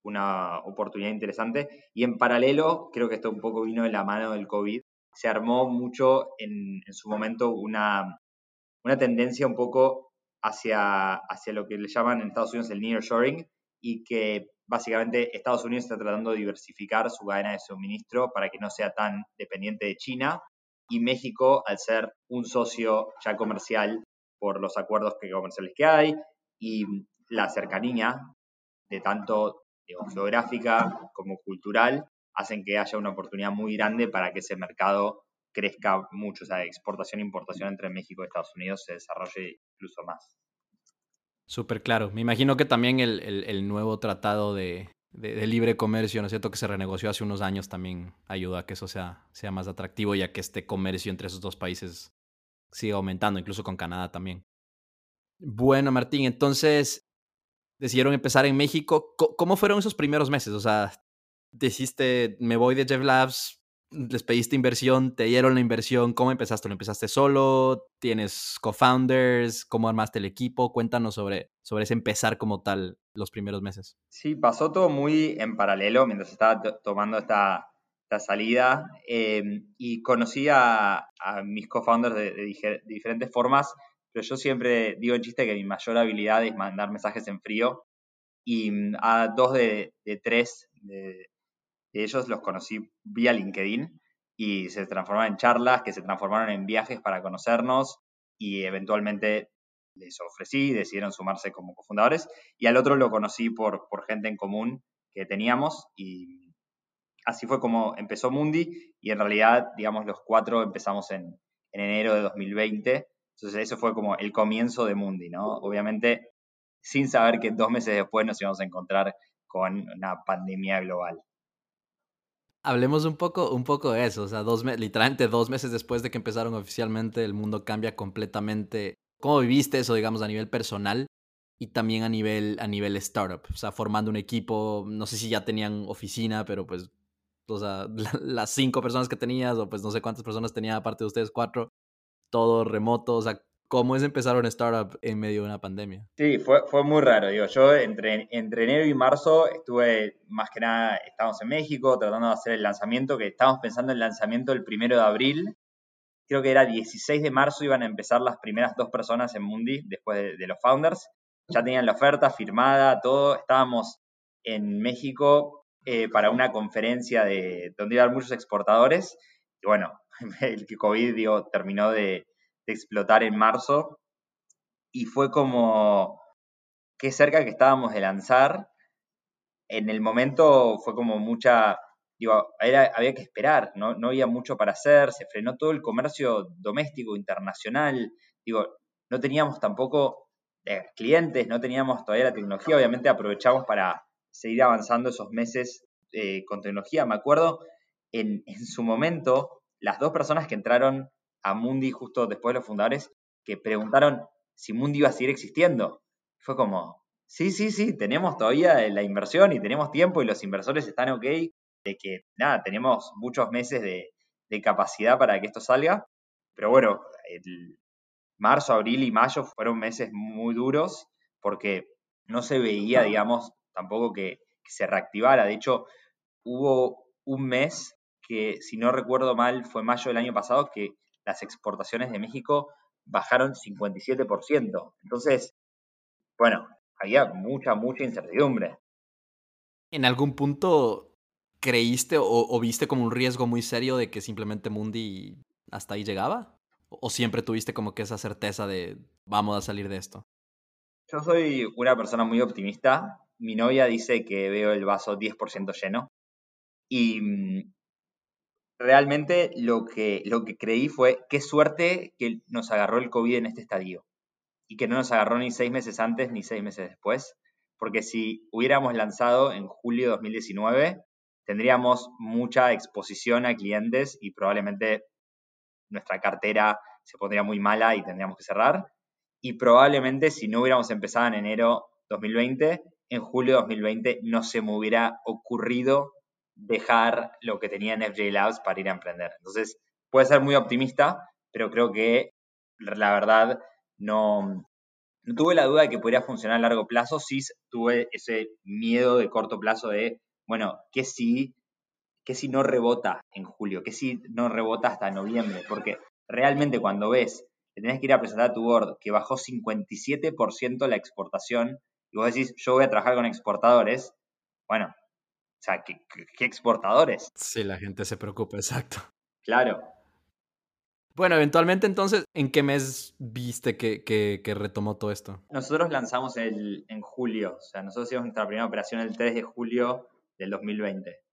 una oportunidad interesante. Y en paralelo, creo que esto un poco vino de la mano del COVID, se armó mucho en, su momento una, una tendencia un poco hacia, hacia lo que le llaman en Estados Unidos el nearshoring y que básicamente Estados Unidos está tratando de diversificar su cadena de suministro para que no sea tan dependiente de China y México, al ser un socio ya comercial por los acuerdos comerciales que hay y la cercanía de tanto geográfica como cultural, hacen que haya una oportunidad muy grande para que ese mercado crezca mucho, o sea, exportación e importación entre México y Estados Unidos se desarrolle incluso más. Súper claro. Me imagino que también el nuevo tratado de, de, libre comercio, ¿no es cierto?, que se renegoció hace unos años también ayuda a que eso sea, sea más atractivo y a que este comercio entre esos dos países sigue aumentando, incluso con Canadá también. Bueno, Martín, entonces decidieron empezar en México. ¿Cómo fueron esos primeros meses? O sea, dijiste, me voy de Jeff Labs, les pediste inversión, te dieron la inversión, ¿cómo empezaste? ¿Lo empezaste solo? ¿Tienes co-founders? ¿Cómo armaste el equipo? Cuéntanos sobre, sobre ese empezar como tal los primeros meses. Sí, pasó todo muy en paralelo mientras estaba tomando esta, salida em, y conocí a, mis co-founders de, diferentes formas, pero yo siempre digo en chiste que mi mayor habilidad es mandar mensajes en frío y mm, a dos de, tres de, ellos los conocí vía LinkedIn y se transformaron en charlas, que se transformaron en viajes para conocernos y eventualmente les ofrecí, decidieron sumarse como cofundadores y al otro lo conocí por, por gente en común que teníamos y así fue como empezó Mundi y en realidad, digamos, los cuatro empezamos en, en enero de 2020. Entonces eso fue como el comienzo de Mundi, ¿no? Obviamente sin saber que dos meses después nos íbamos a encontrar con una pandemia global. Hablemos un poco, un poco de eso, o sea, dos literalmente dos meses después de que empezaron oficialmente, el mundo cambia completamente. ¿Cómo viviste eso, digamos, a nivel personal y también a nivel, a nivel startup? O sea, formando un equipo, no sé si ya tenían oficina, pero pues, o sea, las cinco personas que tenías, o pues no sé cuántas personas tenía aparte de ustedes, cuatro, todo remoto, o sea, ¿Cómo es empezar una startup en medio de una pandemia? Sí, fue, fue muy raro. Digo, yo entre, entre enero y marzo estuve, más que nada, estábamos en México tratando de hacer el lanzamiento, que estábamos pensando en el lanzamiento el primero de abril. Creo que era 16 de marzo iban a empezar las primeras dos personas en Mundi después de, los founders. Ya tenían la oferta firmada, todo. Estábamos en México eh, para una conferencia de, donde iban muchos exportadores. Y bueno, el COVID digo, terminó de, de explotar en marzo y fue como qué cerca que estábamos de lanzar. En el momento fue como mucha, digo, había que esperar, ¿no? no había mucho para hacer, se frenó todo el comercio doméstico, internacional, digo, no teníamos tampoco eh, clientes, no teníamos todavía la tecnología, obviamente aprovechamos para seguir avanzando esos meses eh, con tecnología. Me acuerdo en, en su momento, las dos personas que entraron a Mundi justo después de los fundadores que preguntaron si Mundi iba a seguir existiendo. Fue como, sí, sí, sí, tenemos todavía la inversión y tenemos tiempo y los inversores están ok, de que nada, tenemos muchos meses de, capacidad para que esto salga. Pero bueno, el marzo, abril y mayo fueron meses muy duros porque no se veía, digamos, tampoco que, que se reactivara. De hecho, hubo un mes que, si no recuerdo mal, fue mayo del año pasado, que las exportaciones de México bajaron 57%. Entonces, bueno, había mucha, mucha incertidumbre. ¿En algún punto creíste o, viste como un riesgo muy serio de que simplemente Mundi hasta ahí llegaba? ¿O siempre tuviste como que esa certeza de vamos a salir de esto? Yo soy una persona muy optimista. Mi novia dice que veo el vaso 10% lleno. Y mm, realmente lo que, lo que creí fue qué suerte que nos agarró el COVID en este estadio y que no nos agarró ni seis meses antes ni seis meses después, porque si hubiéramos lanzado en julio de 2019, tendríamos mucha exposición a clientes y probablemente nuestra cartera se pondría muy mala y tendríamos que cerrar. Y probablemente si no hubiéramos empezado en enero 2020, en julio de 2020 no se me hubiera ocurrido dejar lo que tenía en FJ Labs para ir a emprender. Entonces, puede ser muy optimista, pero creo que la verdad no, tuve la duda de que podría funcionar a largo plazo, sí tuve ese miedo de corto plazo de, bueno, ¿qué si, qué si no rebota en julio? ¿Qué si no rebota hasta noviembre? Porque realmente cuando ves que tenés que ir a presentar a tu board que bajó 57% la exportación, y vos decís, yo voy a trabajar con exportadores, bueno, sea, ¿qué, exportadores? Sí, la gente se preocupa, exacto. Claro. Bueno, eventualmente entonces, ¿en qué mes viste que, que, retomó todo esto? Nosotros lanzamos el, en julio, o sea, nosotros hicimos nuestra primera operación el 3 de julio del 2020.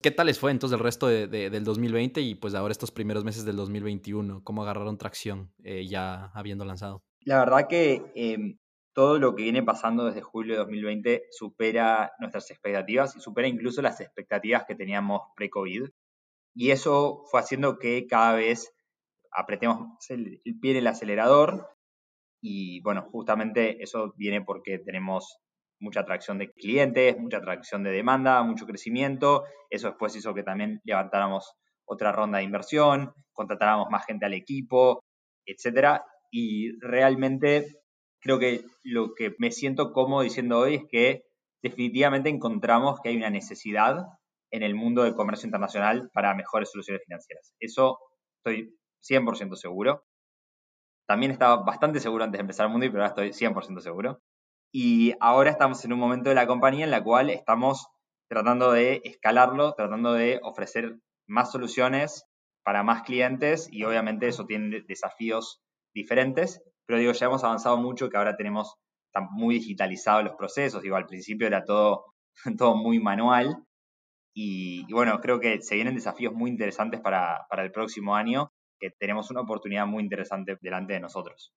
¿Qué tal les fue entonces el resto de, del 2020 y pues ahora estos primeros meses del 2021? ¿Cómo agarraron tracción eh, ya habiendo lanzado? La verdad que em, todo lo que viene pasando desde julio de 2020 supera nuestras expectativas y supera incluso las expectativas que teníamos pre-COVID. Y eso fue haciendo que cada vez apretemos el, pie en el acelerador y bueno, justamente eso viene porque tenemos mucha atracción de clientes, mucha atracción de demanda, mucho crecimiento. Eso después hizo que también levantáramos otra ronda de inversión, contratáramos más gente al equipo, etcétera. Y realmente creo que lo que me siento cómodo diciendo hoy es que definitivamente encontramos que hay una necesidad en el mundo del comercio internacional para mejores soluciones financieras. Eso estoy 100% seguro. También estaba bastante seguro antes de empezar el mundo, pero ahora estoy 100% seguro. Y ahora estamos en un momento de la compañía en la cual estamos tratando de escalarlo, tratando de ofrecer más soluciones para más clientes y obviamente eso tiene desafíos diferentes, pero digo, ya hemos avanzado mucho que ahora tenemos muy digitalizados los procesos, digo, al principio era todo, todo muy manual y, bueno, creo que se vienen desafíos muy interesantes para, para el próximo año, que tenemos una oportunidad muy interesante delante de nosotros.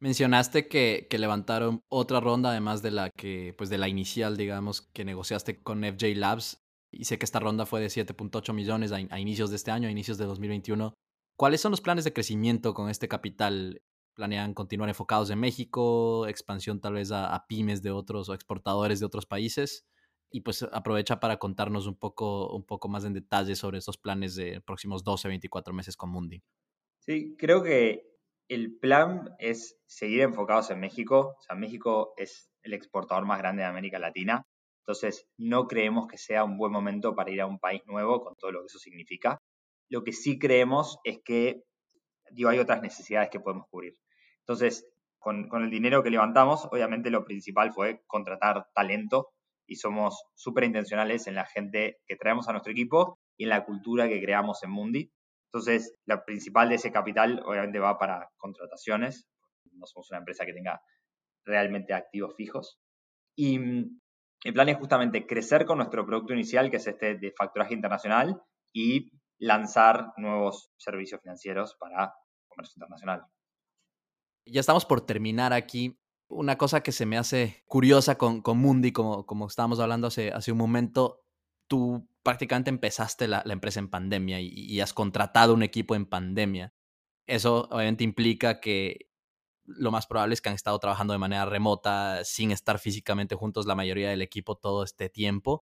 Mencionaste que, que, levantaron otra ronda, además de la que, pues de la inicial, digamos, que negociaste con FJ Labs. Y sé que esta ronda fue de 7.8 millones a, a, inicios de este año, a inicios de 2021. ¿Cuáles son los planes de crecimiento con este capital? ¿Planean continuar enfocados en México? ¿Expansión tal vez a, a pymes de otros o exportadores de otros países? Y pues aprovecha para contarnos un poco, un poco más en detalle sobre esos planes de próximos 12, 24 meses con Mundi. Sí, creo que el plan es seguir enfocados en México. O sea, México es el exportador más grande de América Latina. Entonces, no creemos que sea un buen momento para ir a un país nuevo con todo lo que eso significa. Lo que sí creemos es que, digo, hay otras necesidades que podemos cubrir. Entonces, con, con el dinero que levantamos, obviamente lo principal fue contratar talento y somos súper intencionales en la gente que traemos a nuestro equipo y en la cultura que creamos en Mundi. Entonces, la principal de ese capital obviamente va para contrataciones. No somos una empresa que tenga realmente activos fijos. Y mm, el plan es justamente crecer con nuestro producto inicial, que es este de facturaje internacional, y lanzar nuevos servicios financieros para comercio internacional. Ya estamos por terminar aquí. Una cosa que se me hace curiosa con, con Mundi, como, como estábamos hablando hace, hace un momento, tú prácticamente empezaste la, empresa en pandemia y, has contratado un equipo en pandemia. Eso obviamente implica que lo más probable es que han estado trabajando de manera remota, sin estar físicamente juntos la mayoría del equipo todo este tiempo.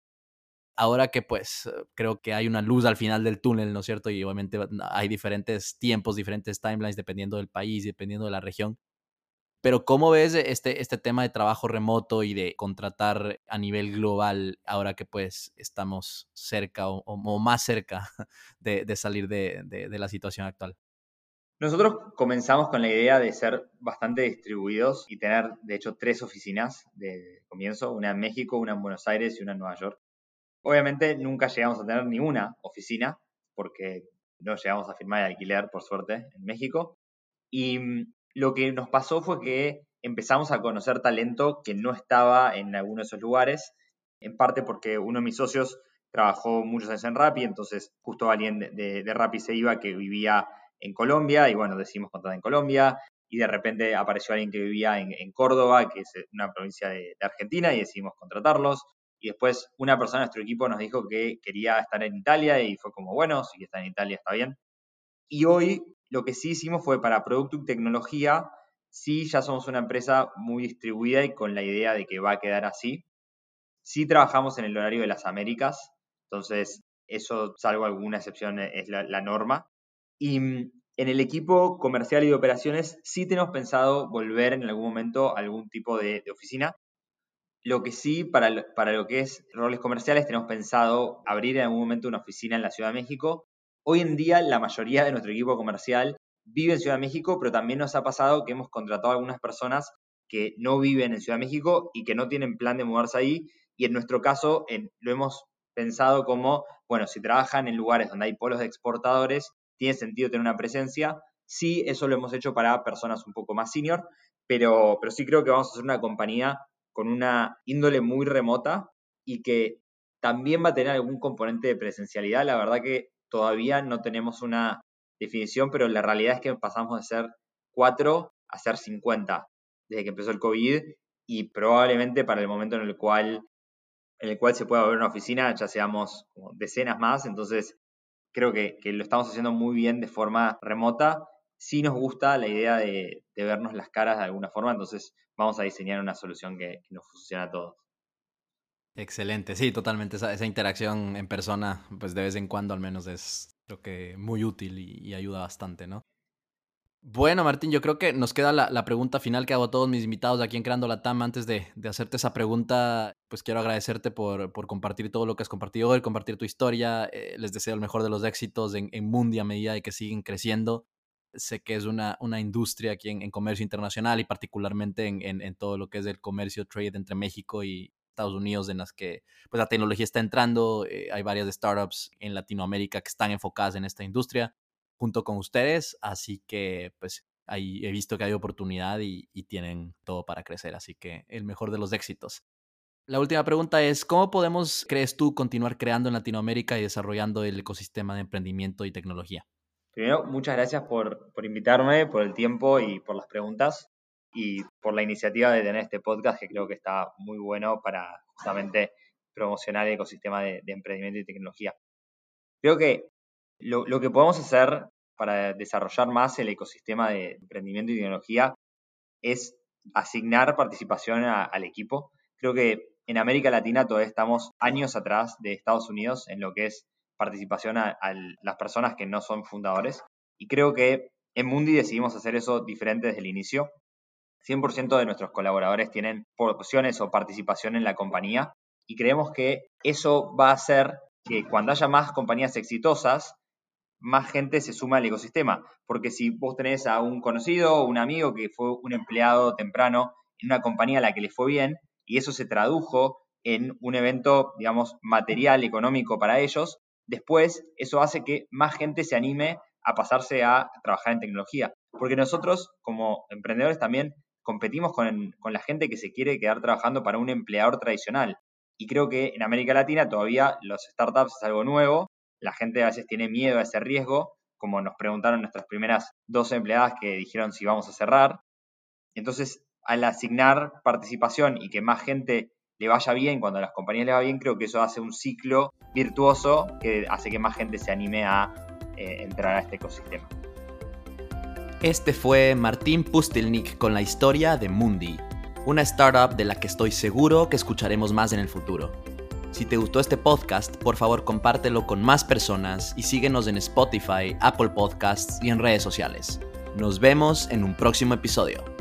Ahora que pues creo que hay una luz al final del túnel, ¿no es cierto? Y obviamente hay diferentes tiempos, diferentes timelines dependiendo del país, dependiendo de la región. Pero ¿cómo ves este, este tema de trabajo remoto y de contratar a nivel global ahora que pues estamos cerca o, más cerca de, salir de, de, la situación actual? Nosotros comenzamos con la idea de ser bastante distribuidos y tener, de hecho, tres oficinas de comienzo, una en México, una en Buenos Aires y una en Nueva York. Obviamente nunca llegamos a tener ni una oficina porque no llegamos a firmar el alquiler, por suerte, en México. Y mm, lo que nos pasó fue que empezamos a conocer talento que no estaba en alguno de esos lugares, en parte porque uno de mis socios trabajó muchos años en Rappi, entonces justo alguien de, de, Rappi se iba que vivía en Colombia y bueno, decidimos contratar en Colombia y de repente apareció alguien que vivía en, Córdoba, que es una provincia de, de, Argentina y decidimos contratarlos. Y después una persona de nuestro equipo nos dijo que quería estar en Italia y fue como, bueno, si está en Italia está bien. Y hoy lo que sí hicimos fue para producto y tecnología, sí ya somos una empresa muy distribuida y con la idea de que va a quedar así. Sí trabajamos en el horario de las Américas, entonces eso, salvo alguna excepción, es la, norma. Y mm, en el equipo comercial y de operaciones sí tenemos pensado volver en algún momento a algún tipo de, oficina. Lo que sí, para, para lo que es roles comerciales, tenemos pensado abrir en algún momento una oficina en la Ciudad de México Hoy en día la mayoría de nuestro equipo comercial vive en Ciudad de México, pero también nos ha pasado que hemos contratado a algunas personas que no viven en Ciudad de México y que no tienen plan de mudarse ahí. Y en nuestro caso lo hemos pensado como, bueno, si trabajan en lugares donde hay polos de exportadores, tiene sentido tener una presencia. Sí, eso lo hemos hecho para personas un poco más senior, pero, pero sí creo que vamos a ser una compañía con una índole muy remota y que también va a tener algún componente de presencialidad. La verdad que todavía no tenemos una definición, pero la realidad es que pasamos de ser 4 a ser 50 desde que empezó el COVID y probablemente para el momento en el cual, en el cual se pueda abrir una oficina ya seamos decenas más, entonces creo que, lo estamos haciendo muy bien de forma remota. Sí nos gusta la idea de, vernos las caras de alguna forma, entonces vamos a diseñar una solución que, nos funcione a todos. Excelente, sí, totalmente. Esa, interacción en persona, pues de vez en cuando al menos es creo que muy útil y ayuda bastante, ¿no? Bueno, Martín, yo creo que nos queda la, pregunta final que hago a todos mis invitados aquí en Creando la TAM. Antes de, hacerte esa pregunta, pues quiero agradecerte por, compartir todo lo que has compartido hoy, compartir tu historia. Eh, les deseo el mejor de los éxitos en, en Mundi a medida que siguen creciendo. Sé que es una, una industria aquí en, comercio internacional y particularmente en, todo lo que es el comercio trade entre México y Estados Unidos, en las que pues, la tecnología está entrando. Eh, hay varias startups en Latinoamérica que están enfocadas en esta industria junto con ustedes, así que pues ahí he visto que hay oportunidad y, tienen todo para crecer, así que el mejor de los éxitos. La última pregunta es, ¿cómo podemos, crees tú, continuar creando en Latinoamérica y desarrollando el ecosistema de emprendimiento y tecnología? Primero, muchas gracias por, por invitarme, por el tiempo y por las preguntas y por la iniciativa de tener este podcast que creo que está muy bueno para justamente promocionar el ecosistema de, de emprendimiento y tecnología. Creo que lo, que podemos hacer para desarrollar más el ecosistema de emprendimiento y tecnología es asignar participación al equipo. Creo que en América Latina todavía estamos años atrás de Estados Unidos en lo que es participación a, las personas que no son fundadores. Y creo que en Mundi decidimos hacer eso diferente desde el inicio. 100% de nuestros colaboradores tienen opciones o participación en la compañía y creemos que eso va a hacer que cuando haya más compañías exitosas, más gente se suma al ecosistema. Porque si vos tenés a un conocido o un amigo que fue un empleado temprano en una compañía a la que le fue bien y eso se tradujo en un evento, digamos, material, económico para ellos, después eso hace que más gente se anime a pasarse a trabajar en tecnología. Porque nosotros, como emprendedores, también competimos con, con la gente que se quiere quedar trabajando para un empleador tradicional. Y creo que en América Latina todavía los startups es algo nuevo la gente a veces tiene miedo a ese riesgo, como nos preguntaron nuestras primeras dos empleadas que dijeron si vamos a cerrar. Entonces, al asignar participación y que más gente le vaya bien cuando a las compañías le va bien, creo que eso hace un ciclo virtuoso que hace que más gente se anime a eh, entrar a este ecosistema. Este fue Martín Pustelnik con la historia de Mundi, una startup de la que estoy seguro que escucharemos más en el futuro. Si te gustó este podcast, por favor compártelo con más personas y síguenos en Spotify, Apple Podcasts y en redes sociales. Nos vemos en un próximo episodio.